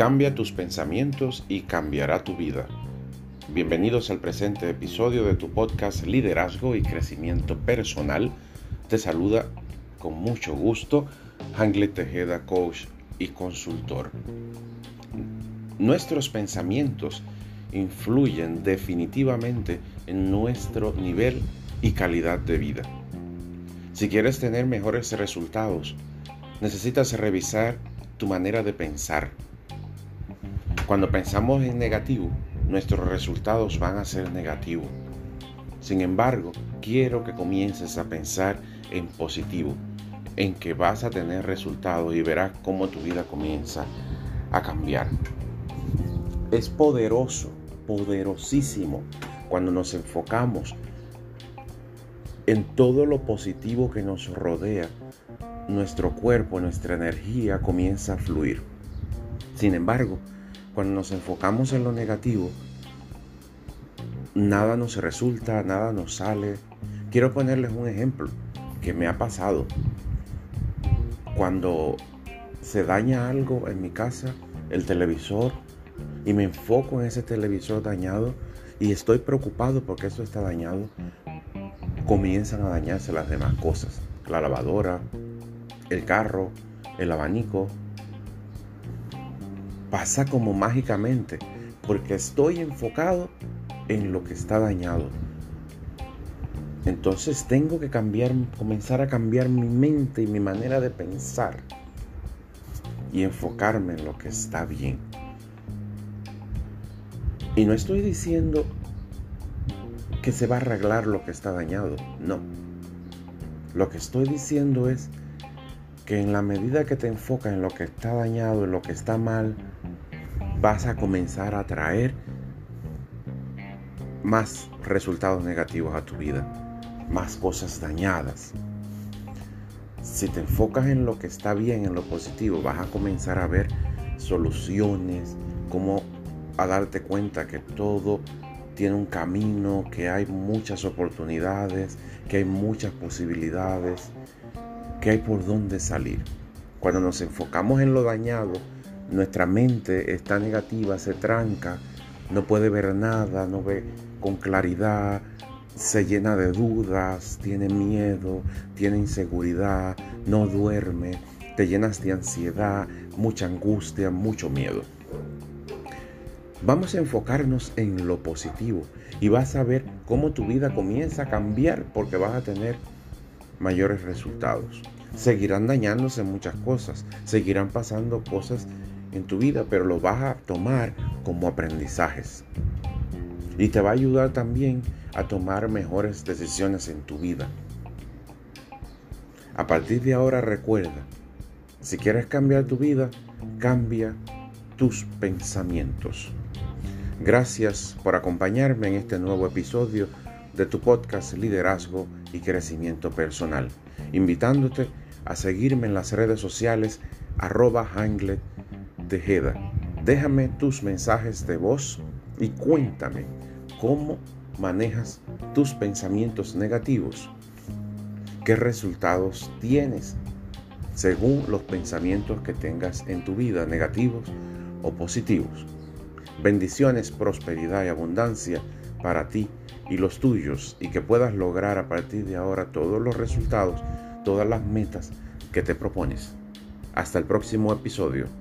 Cambia tus pensamientos y cambiará tu vida. Bienvenidos al presente episodio de tu podcast Liderazgo y Crecimiento Personal. Te saluda con mucho gusto Hangle Tejeda, coach y consultor. Nuestros pensamientos influyen definitivamente en nuestro nivel y calidad de vida. Si quieres tener mejores resultados, necesitas revisar tu manera de pensar. Cuando pensamos en negativo, nuestros resultados van a ser negativos. Sin embargo, quiero que comiences a pensar en positivo, en que vas a tener resultados y verás cómo tu vida comienza a cambiar. Es poderoso, poderosísimo cuando nos enfocamos en todo lo positivo que nos rodea, nuestro cuerpo, nuestra energía comienza a fluir. Sin embargo, cuando nos enfocamos en lo negativo, nada nos resulta, nada nos sale. Quiero ponerles un ejemplo que me ha pasado. Cuando se daña algo en mi casa, el televisor, y me enfoco en ese televisor dañado y estoy preocupado porque eso está dañado, comienzan a dañarse las demás cosas. La lavadora, el carro, el abanico. Pasa como mágicamente porque estoy enfocado en lo que está dañado. Entonces tengo que cambiar, comenzar a cambiar mi mente y mi manera de pensar y enfocarme en lo que está bien. Y no estoy diciendo que se va a arreglar lo que está dañado. No. Lo que estoy diciendo es que en la medida que te enfocas en lo que está dañado, en lo que está mal, vas a comenzar a traer más resultados negativos a tu vida, más cosas dañadas. Si te enfocas en lo que está bien, en lo positivo, vas a comenzar a ver soluciones, cómo a darte cuenta que todo tiene un camino, que hay muchas oportunidades, que hay muchas posibilidades, que hay por dónde salir. Cuando nos enfocamos en lo dañado, nuestra mente está negativa, se tranca, no puede ver nada, no ve con claridad, se llena de dudas, tiene miedo, tiene inseguridad, no duerme, te llenas de ansiedad, mucha angustia, mucho miedo. Vamos a enfocarnos en lo positivo y vas a ver cómo tu vida comienza a cambiar porque vas a tener mayores resultados. Seguirán dañándose muchas cosas, seguirán pasando cosas en tu vida, pero lo vas a tomar como aprendizajes. Y te va a ayudar también a tomar mejores decisiones en tu vida. A partir de ahora recuerda, si quieres cambiar tu vida, cambia tus pensamientos. Gracias por acompañarme en este nuevo episodio de tu podcast Liderazgo y Crecimiento Personal, invitándote a seguirme en las redes sociales arroba Hanglet Tejeda. Déjame tus mensajes de voz y cuéntame cómo manejas tus pensamientos negativos. ¿Qué resultados tienes según los pensamientos que tengas en tu vida, negativos o positivos? bendiciones, prosperidad y abundancia para ti y los tuyos y que puedas lograr a partir de ahora todos los resultados, todas las metas que te propones. Hasta el próximo episodio.